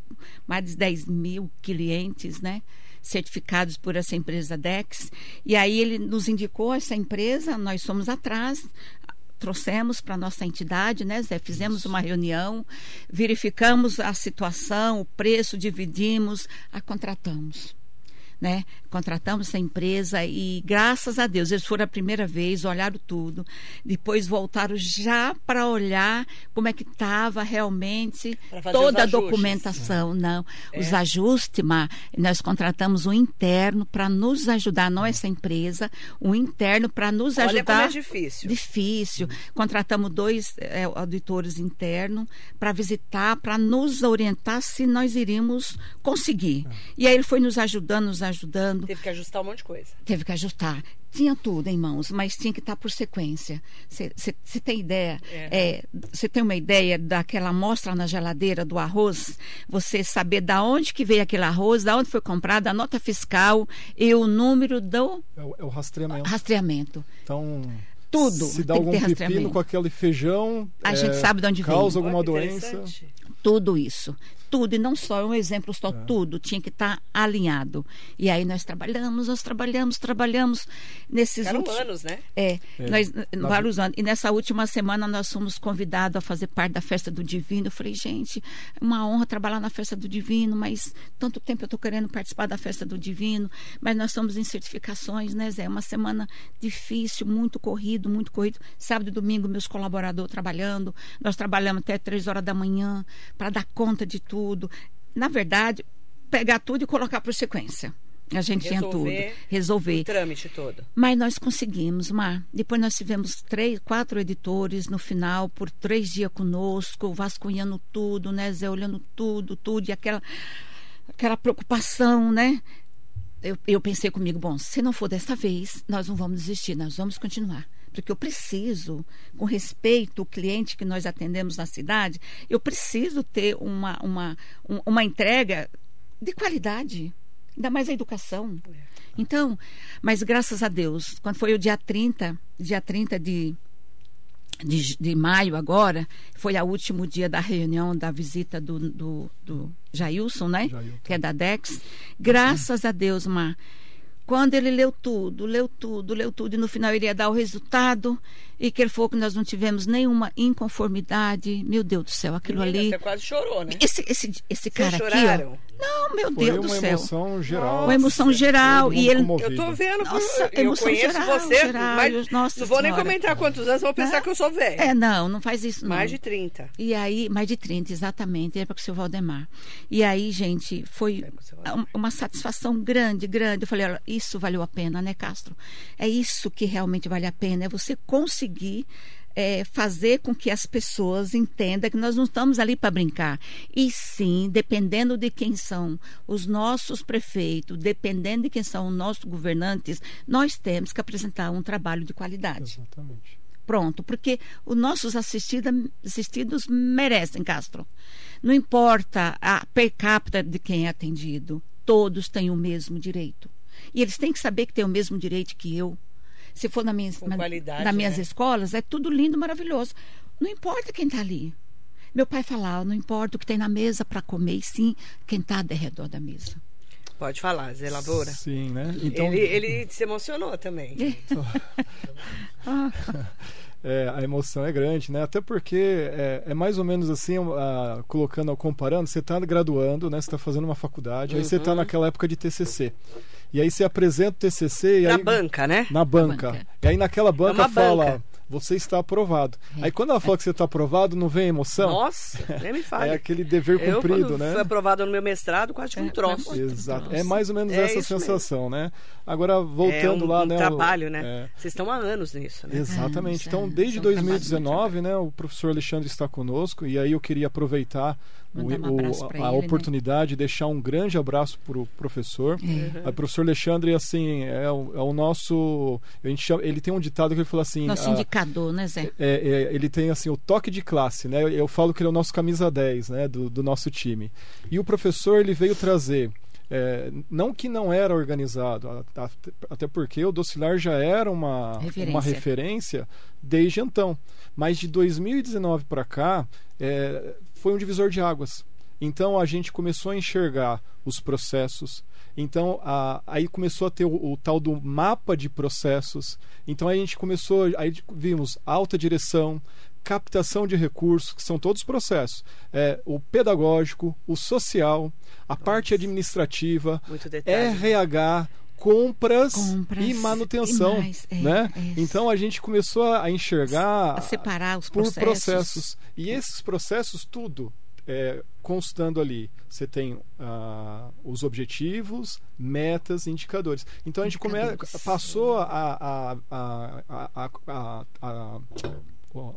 mais de 10 mil clientes, né? Certificados por essa empresa Dex. E aí ele nos indicou essa empresa, nós fomos atrás, trouxemos para nossa entidade, né, Zé? Fizemos uma reunião, verificamos a situação, o preço, dividimos, a contratamos né? Contratamos essa empresa e graças a Deus eles foram a primeira vez, olharam tudo, depois voltaram já para olhar como é que estava realmente toda a documentação, não, é. os ajustes, mas nós contratamos um interno para nos ajudar, não essa empresa, um interno para nos Olha ajudar. Como é difícil. Difícil. Contratamos dois é, auditores internos para visitar, para nos orientar se nós iríamos conseguir. É. E aí ele foi nos ajudando, nos ajudando. Teve que ajustar um monte de coisa. Teve que ajustar. Tinha tudo em mãos, mas tinha que estar por sequência. Você tem ideia? Você é. é, tem uma ideia daquela amostra na geladeira do arroz? Você saber da onde que veio aquele arroz, da onde foi comprado, a nota fiscal e o número do... É o, é o rastreamento. Rastreamento. Então tudo. Se dá algum pepino com aquele feijão, a é, gente sabe de onde vem. Causa alguma doença. Tudo isso tudo, e não só um exemplo, só é. tudo, tinha que estar tá alinhado. E aí nós trabalhamos, nós trabalhamos, trabalhamos nesses Eram últimos... anos, né? É, é. Nós, vários anos. E nessa última semana nós fomos convidados a fazer parte da festa do Divino. Eu falei, gente, é uma honra trabalhar na festa do Divino, mas tanto tempo eu estou querendo participar da festa do Divino, mas nós estamos em certificações, né, Zé? Uma semana difícil, muito corrido, muito corrido. Sábado e domingo, meus colaboradores trabalhando. Nós trabalhamos até três horas da manhã para dar conta de tudo tudo. Na verdade, pegar tudo e colocar por sequência. A gente resolver tinha tudo. Resolver. O trâmite todo. Mas nós conseguimos, Mar. Depois nós tivemos três, quatro editores no final, por três dias conosco, vasculhando tudo, né, Zé? Olhando tudo, tudo, e aquela, aquela preocupação, né? Eu, eu pensei comigo, bom, se não for desta vez, nós não vamos desistir, nós vamos continuar porque eu preciso, com respeito ao cliente que nós atendemos na cidade, eu preciso ter uma, uma, uma entrega de qualidade, ainda mais a educação. Então, mas graças a Deus, quando foi o dia 30, dia 30 de, de, de maio agora, foi o último dia da reunião, da visita do, do, do Jailson, né? Jailton. Que é da DEX. Graças a Deus, Mar quando ele leu tudo, leu tudo, leu tudo, e no final ele ia dar o resultado, e que ele falou que nós não tivemos nenhuma inconformidade. Meu Deus do céu, aquilo Menina, ali. Você quase chorou, né? Esse, esse, esse cara choraram? aqui. Ó, não, meu Foi Deus do céu. Uma emoção geral. Uma emoção geral. E ele... Eu tô vendo, Nossa, eu emoção conheço geral, você, geral, mas nossa não vou nem comentar quantos anos, vou pensar que eu sou velho. É, não, não faz isso. Não. Mais de 30. E aí, mais de 30, exatamente. É para o seu Valdemar. E aí, gente, foi uma satisfação grande, grande. Eu falei, olha, isso valeu a pena, né, Castro? É isso que realmente vale a pena. É você conseguir é, fazer com que as pessoas entendam que nós não estamos ali para brincar. E sim, dependendo de quem são os nossos prefeitos, dependendo de quem são os nossos governantes, nós temos que apresentar um trabalho de qualidade. Exatamente. Pronto, porque os nossos assistida, assistidos merecem, Castro. Não importa a per capita de quem é atendido, todos têm o mesmo direito. E eles têm que saber que têm o mesmo direito que eu, se for na minha, na, nas minhas né? escolas, é tudo lindo, maravilhoso. Não importa quem está ali. Meu pai falava, não importa o que tem na mesa para comer, e sim quem está ao redor da mesa. Pode falar, Zé Lavoura. Sim, né? Então... Ele, ele se emocionou também. É, a emoção é grande, né? Até porque é, é mais ou menos assim, uh, colocando, comparando, você está graduando, né? Você está fazendo uma faculdade, uhum. aí você está uhum. naquela época de TCC. E aí você apresenta o TCC... na aí, banca, né? Na banca. banca. E aí naquela banca é fala... Banca você está aprovado. É. Aí quando ela fala que você está aprovado, não vem emoção? Nossa, nem me fale. É aquele dever eu, cumprido, né? Fui aprovado no meu mestrado, quase que um é, troço. Exato. É mais ou menos é essa sensação, mesmo. né? Agora, voltando é um, lá, um né? trabalho, né? É. Vocês estão há anos nisso, né? Exatamente. Então, desde 2019, né, o professor Alexandre está conosco e aí eu queria aproveitar um a, a ele, né? oportunidade né? de deixar um grande abraço para o professor. Uhum. O professor Alexandre, assim, é o, é o nosso. A gente chama, ele tem um ditado que ele fala assim. Nosso a, indicador, né, Zé? É, é, ele tem assim o toque de classe, né? Eu, eu falo que ele é o nosso camisa 10, né, do, do nosso time. E o professor ele veio trazer é, não que não era organizado, até porque o Docilar já era uma referência. uma referência desde então. Mas de 2019 para cá, é, foi um divisor de águas. Então a gente começou a enxergar os processos. Então a, aí começou a ter o, o, tal do mapa de processos. Então a gente começou, aí vimos alta direção, captação de recursos, que são todos processos. É, o pedagógico, o social, a parte administrativa. RH, compras, Compras e manutenção. e mais, é, né? é. Então a gente começou a enxergar A separar os por processos. processos. E esses processos, tudo é, constando ali. Você tem ah, os objetivos, metas, indicadores. Então a gente come, passou a, a, a,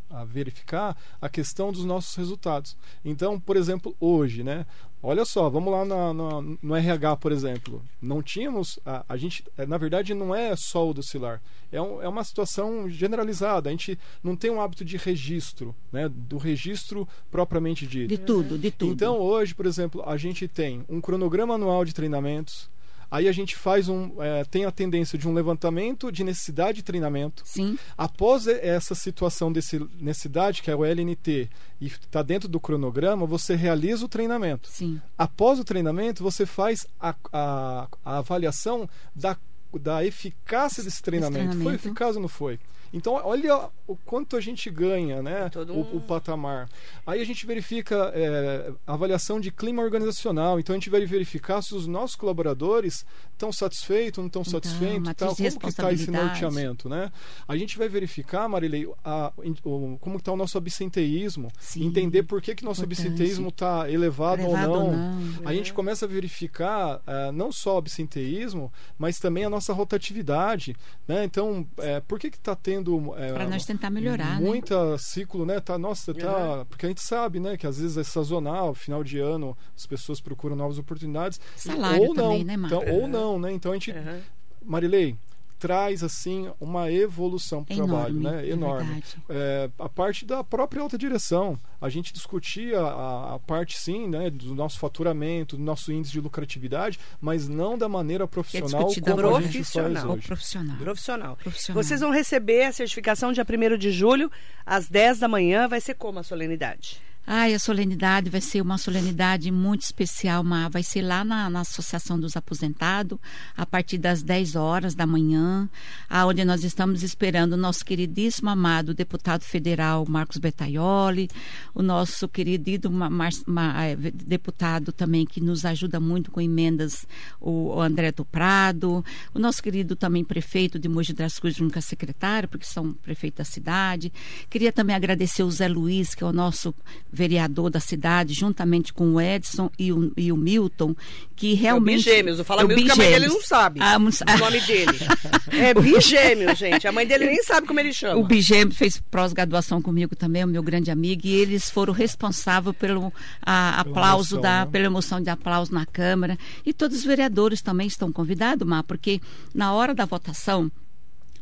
a, verificar a questão dos nossos resultados. Então, por exemplo, hoje, né? Olha só, vamos lá na- na- no RH, por exemplo. Não tínhamos. A, a gente, eh, na verdade, não é só o docilar. É, um- é uma situação generalizada. A gente não tem um hábito de registro, né? Do registro propriamente dito. De tudo, de tudo. Então, hoje, por exemplo, a gente tem um cronograma anual de treinamentos. Aí a gente faz um. eh, tem a tendência de um levantamento de necessidade de treinamento. Sim, Após essa situação desse necessidade, que é o LNT, e está dentro do cronograma, você realiza o treinamento. sim. Após o treinamento, você faz a, a- a avaliação da, da eficácia desse treinamento. Foi treinamento. eficaz ou não foi? Então, olha o quanto a gente ganha, né? É todo o, um- o patamar. Aí a gente verifica é, avaliação de clima organizacional. Então, a gente vai verificar se os nossos colaboradores estão satisfeitos, não estão Então, satisfeitos, tal, como que está esse norteamento, né? A gente vai verificar, Marilei, a- o- como está o nosso absenteísmo, Sim. entender por que, que nosso Importante. absenteísmo está elevado, Elevado ou ou não. não. A gente começa a verificar ah, não só o absenteísmo, mas também a nossa rotatividade, né? Então, é, por que que está tendo é, Para nós tentar melhorar, né? muita ciclo, né? Tá, nossa, tá, porque a gente sabe, né, que às vezes é sazonal, final de ano, as pessoas procuram novas oportunidades, Salário ou não, também, né, Marco? então, ou não, né? Então a gente, Aham. Marilei, traz assim uma evolução para o trabalho, Enorme, né? é Enorme. É, a parte da própria alta direção. A gente discutia a, a parte, sim, né, do nosso faturamento, do nosso índice de lucratividade, mas não da maneira profissional discutida como a gente Profissional. faz hoje. profissional. Profissional. Profissional. Vocês vão receber a certificação dia 1 de julho, às 10 da manhã. Vai ser como a solenidade? Ai, a solenidade vai ser uma solenidade muito especial, Ma. Vai ser lá na, na Associação dos Aposentados, a partir das 10 horas da manhã, aonde nós estamos esperando o nosso queridíssimo amado deputado federal Marcos Betaioli, o nosso querido eh, deputado também que nos ajuda muito com emendas, o, o André do Prado, o nosso querido também prefeito de Mogi das Cruzes, nunca secretário, porque são prefeito da cidade. Queria também agradecer o Zé Luiz, que é o nosso vereador da cidade, juntamente com o Edson e o, e o Milton, que realmente... É o Bigêmeos. Eu falo É o Milton que a mãe dele não sabe Ah, o nome dele. É Bigêmeo, gente. A mãe dele nem sabe como ele chama. O Bigêmeo fez pós-graduação comigo também, o meu grande amigo, e eles foram responsáveis pelo a, aplauso emoção, da, né? pela emoção de aplauso na Câmara. E todos os vereadores também estão convidados, Mar, porque na hora da votação,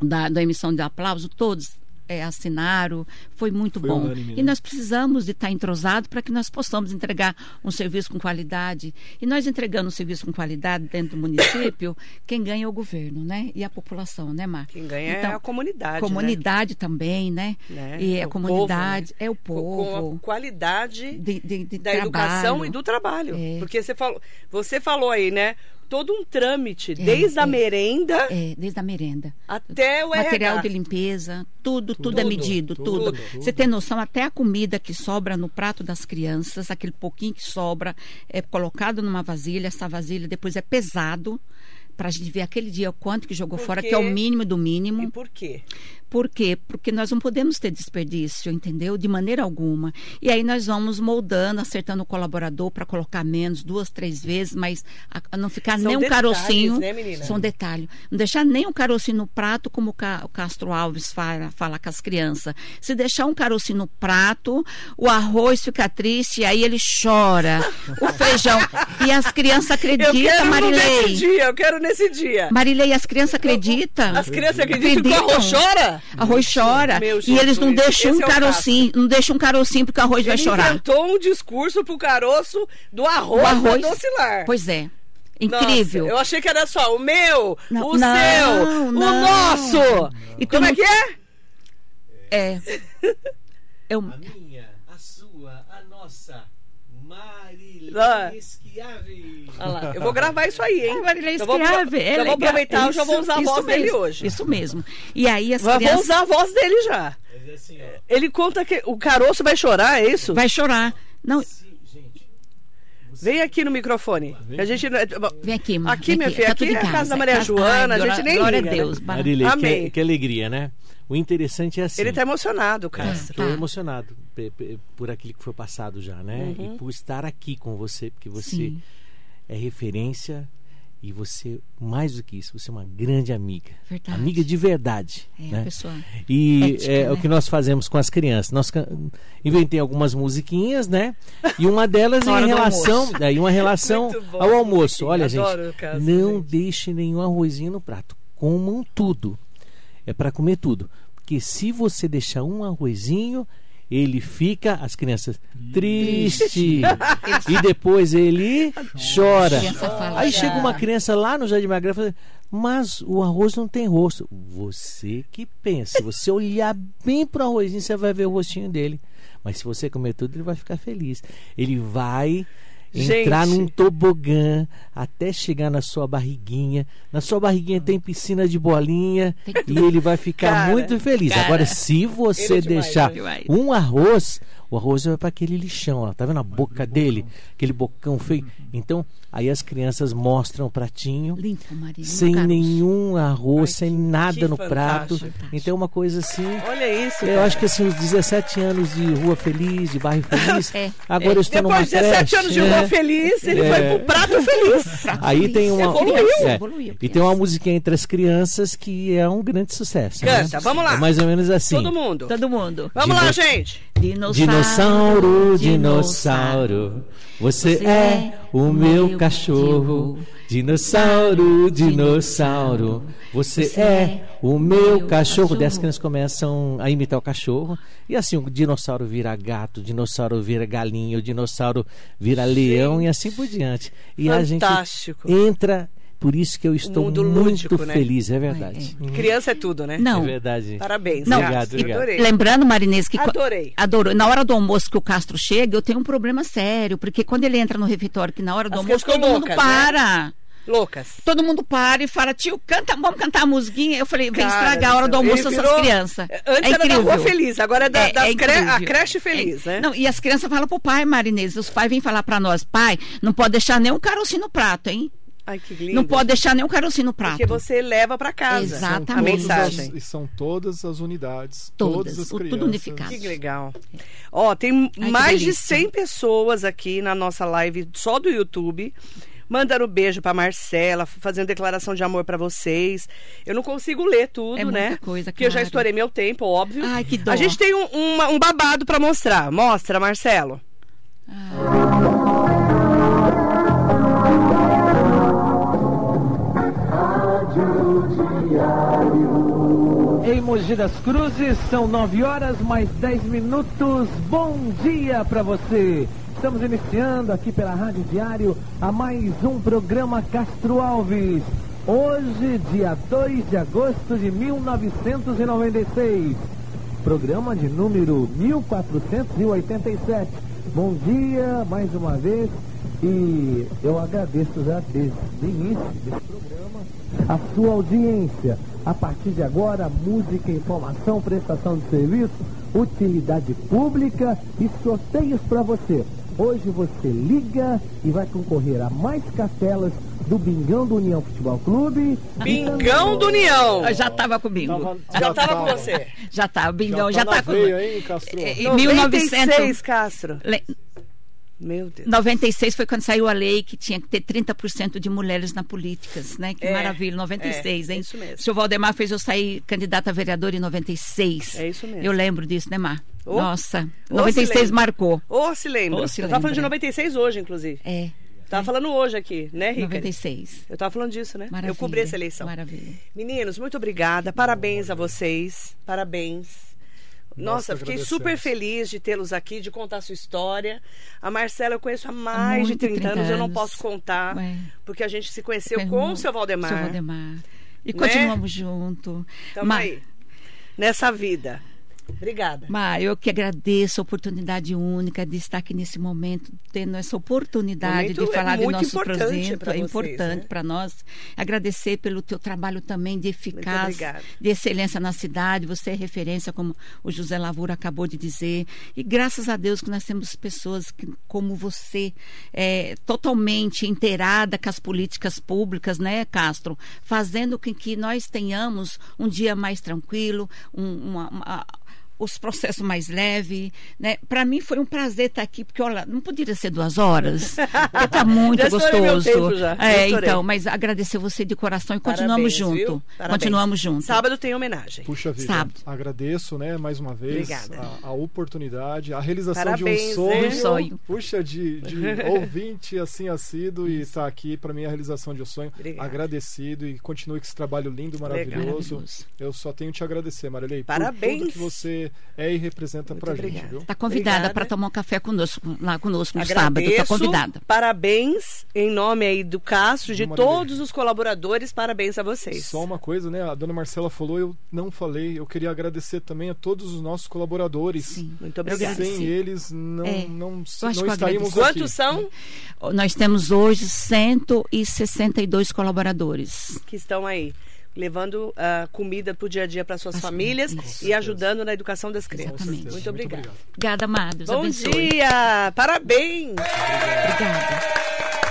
da, da emissão de aplauso, todos é, assinaram, foi muito Foi bom. unânime, E né? nós precisamos de estar entrosados para que nós possamos entregar um serviço com qualidade. E nós entregando um serviço com qualidade dentro do município, quem ganha é o governo, né? E a população, né, Mar? Quem ganha Então, é a comunidade. Comunidade também, né? Né? E a O comunidade povo, né? é o Com- Com povo. a qualidade De, de, de da trabalho. educação e do trabalho. É. Porque você falou, você falou aí, né? Todo um trâmite, desde a é. merenda É, desde a merenda. até o Material RH. de limpeza, tudo, tudo, é Tudo, medido, tudo, tudo. tudo. Você tem noção, até a comida que sobra no prato das crianças, aquele pouquinho que sobra, é colocado numa vasilha, essa vasilha depois é pesado para a gente ver aquele dia o quanto que jogou Por fora, quê? que é o mínimo do mínimo. E por quê? Por quê? Porque nós não podemos ter desperdício, entendeu? De maneira alguma. E aí nós vamos moldando, acertando o colaborador para colocar menos, duas, três vezes, mas a, a não ficar São nem um carocinho. né, menina? São detalhes. Não deixar nem um carocinho no prato, como o, Ca- o Castro Alves fala, fala com as crianças. Se deixar um carocinho no prato, o arroz fica triste, aí ele chora. o feijão. E as crianças Eu acreditam, quero nesse Marilei. dia, eu quero nesse dia. Marilei, as crianças acreditam. As crianças acreditam que o arroz chora? Arroz chora. Meu e eles não deixam esse um é carocinho, não deixam um carocinho porque o arroz vai Ele chorar. inventou um discurso pro caroço do arroz, O arroz. docilar. Pois é. Nossa, Incrível. eu achei que era só o meu, Não, o não, seu, não. o nosso. E tu Como não- é que é? É. Eu, A minha, a sua, a nossa. Marilene Schiavi. Olha lá, eu vou gravar isso aí, hein? Vou, Schiave, é eu vou legal. aproveitar, eu já vou Isso- usar a isso voz dele mesmo, hoje. Isso mesmo. E aí as Eu vou crianças usar a voz dele já. Mas é assim, ó. Ele conta que o caroço vai chorar, é isso? vai chorar. Não, gente, Vem aqui no microfone. A gente não- vem aqui, mãe. Aqui, vem minha filha, tá aqui é em a casa da Maria Casa- Joana, a Ai, gente nem glória liga, a né? Deus. Marilene, Amém. que, que alegria, né? O interessante é assim. Ele tá emocionado, cara. Estou Tá. emocionado pe- pe- por aquilo que foi passado já, né? Uhum. E por estar aqui com você, porque você Sim. é referência e você, mais do que isso, você é uma grande amiga. Verdade. Amiga de verdade. É, né? pessoa E ética, é né? o que nós fazemos com as crianças. Nós inventei algumas musiquinhas, né? E uma delas em relação, é, em uma relação bom, ao almoço. Olha, gente, caso, não gente. deixe nenhum arrozinho no prato. Comam tudo. É para comer tudo. Porque se você deixar um arrozinho, ele fica, as crianças, triste. e depois ele chora. fala, Aí chega uma criança lá no Jardim Magrela e fala, mas o arroz não tem rosto. Você que pensa. Se você olhar bem pro arrozinho, você vai ver o rostinho dele. Mas se você comer tudo, ele vai ficar feliz. Ele vai entrar Gente. num tobogã até chegar na sua barriguinha. Na sua barriguinha tem piscina de bolinha e ele vai ficar Cara, muito feliz. cara. Agora, se você Ele é demais, deixar demais. um arroz, o arroz vai para aquele lixão, ó. tá vendo a boca dele? Aquele bocão feio. Então, aí as crianças mostram o pratinho limpo, Maria. sem nenhum arroz, Ai, sem que- nada que no prato. fantástico. Então, é uma coisa assim. Olha isso. Eu cara. acho que assim, os 17 anos de Rua Feliz, de Bairro Feliz, É. agora eu estou numa Depois de 17 creche, anos de né? feliz, ele É. foi pro prato feliz. Aí tem uma. Evoluiu. é, Evoluiu, e tem uma musiquinha entre as crianças que é um grande sucesso. né? Canta, vamos lá. É mais ou menos assim. Todo mundo. Todo mundo. Vamos lá, Dino- gente. Dinossauro, dinossauro, você é o meu cachorro. Dinossauro, dinossauro, você é o meu cachorro. Daí as crianças começam a imitar o cachorro. E assim, o dinossauro vira gato, o dinossauro vira galinha, o dinossauro vira leão e assim por diante. E a gente Fantástico. entra. Por isso que eu estou muito lúdico, né? feliz, é verdade. Criança é tudo, né? Não. É verdade. Parabéns. Não. Obrigado, obrigado. Adorei. Lembrando, Marinês, que. Adorei. Adorou. Na hora do almoço que o Castro chega, eu tenho um problema sério, porque quando ele entra no refeitório, que na hora do As almoço todo ficam mundo loucas, né? para. Loucas. Todo mundo para e fala, tio, canta, vamos cantar a musiquinha. Eu falei, vem Cara estragar a hora do almoço virou- crianças. Antes é era da incrível. Rua Feliz, agora é, da, É- das é cre- a creche feliz, É- né? Não, e as crianças falam pro pai, Marinês, os pais vêm falar pra nós, pai, não pode deixar nenhum carocinho no prato, hein? Ai, que lindo. Não pode deixar nenhum carocinho no prato. Porque você leva pra casa Exatamente. a mensagem. as- e são todas as unidades, Todas, todas as o- tudo crianças. unificado. Que legal. Ó, tem que mais de delícia. 100 pessoas aqui na nossa live só do YouTube. Mandando beijo pra Marcela, fazendo declaração de amor pra vocês. Eu não consigo ler tudo, É muita né? coisa, Porque eu já claro. estourei meu tempo, óbvio. Ai, que dó. A gente tem um, uma- um babado pra mostrar. Mostra, Marcelo. Em Mogi das Cruzes, são 9 horas mais 10 minutos. Bom dia para você. Estamos iniciando aqui pela Rádio Diário a mais um programa Castro Alves. Hoje, dia 2 de agosto de 1996. Programa de número 1487. Bom dia mais uma vez e eu agradeço já desde o início desse programa a sua audiência. A partir de agora, música, informação, prestação de serviço, utilidade pública e sorteios para você. Hoje você liga e vai concorrer a mais cartelas do Bingão do União Futebol Clube. Bingão do União. Eu já tava comigo. Tava- Já tava com você. Já tá, o Bingão já, tá com veia, hein, Castro? É, Em 96, 1900 Castro. Le- Meu Deus. 96 foi quando saiu a lei que tinha que ter 30% de mulheres na políticas, né? Que É, maravilha, 96, é, hein? isso mesmo. O senhor Valdemar fez eu sair candidata a vereador em 96. É isso mesmo. Eu lembro disso, né, Mar? Ô, Nossa, ô, 96 se lembra. marcou. Ô, se lembra. Ô, se eu tava falando de lembra. 96 hoje, inclusive. É, Tava falando hoje aqui, né, Rica? 96. Eu tava falando disso, né? Maravilha. Eu cobri essa eleição. Maravilha. Meninos, muito obrigada. Parabéns a vocês. Parabéns. Nossa, fiquei super feliz de tê-los aqui, de contar a sua história. A Marcela eu conheço há mais de muito, 30, 30 anos, eu não anos. posso contar, Ué. porque a gente se conheceu Foi com o seu Valdemar. Seu Valdemar. E Né? continuamos junto. Tamo Ma- aí. Nessa vida. Obrigada. Mar, eu que agradeço a oportunidade única de estar aqui nesse momento, tendo essa oportunidade de é falar de muito nosso presente. É importante né? para nós. Agradecer pelo teu trabalho também de eficaz, obrigada. de excelência na cidade. Você é referência, como o José Lavoura acabou de dizer. E graças a Deus que nós temos pessoas que, como você, é, totalmente inteirada com as políticas públicas, né, Castro? Fazendo com que nós tenhamos um dia mais tranquilo, um- uma- uma- os processos mais leves, né? Para mim foi um prazer estar aqui, porque olha, não poderia ser duas horas, porque tá muito Já estourei meu gostoso. tempo já, É, então, mas agradecer você de coração e continuamos Parabéns, junto. viu? Parabéns. Continuamos juntos. Sábado tem homenagem. Puxa vida, Sábado. agradeço, né, mais uma vez a, a oportunidade, a realização Parabéns, de um sonho. Um sonho. Puxa, de, de ouvinte assim assíduo e estar aqui, para mim é a realização de um sonho. Obrigada. Agradecido e continue com esse trabalho lindo, maravilhoso. Maravilhoso. Eu só tenho te agradecer, Marilei, Parabéns. por tudo que você é e representa Muito pra gente? Está convidada para tomar um café conosco, lá conosco no sábado. Agradeço. Está convidada. Parabéns em nome aí do Castro, de todos os colaboradores. Parabéns a vocês. Só uma coisa, né? A dona Marcela falou, eu não falei. Eu queria agradecer também a todos os nossos colaboradores. Sim. Muito obrigada. Sem eles, não, É. não, não estaríamos aqui. Quantos são Nós temos hoje 162 colaboradores. que estão aí? Levando ah, comida para o dia a dia para suas As- famílias e ajudando na educação das crianças. Exatamente. Muito obrigada. Obrigada, amados. Bom abençoe. dia! Parabéns! Obrigada.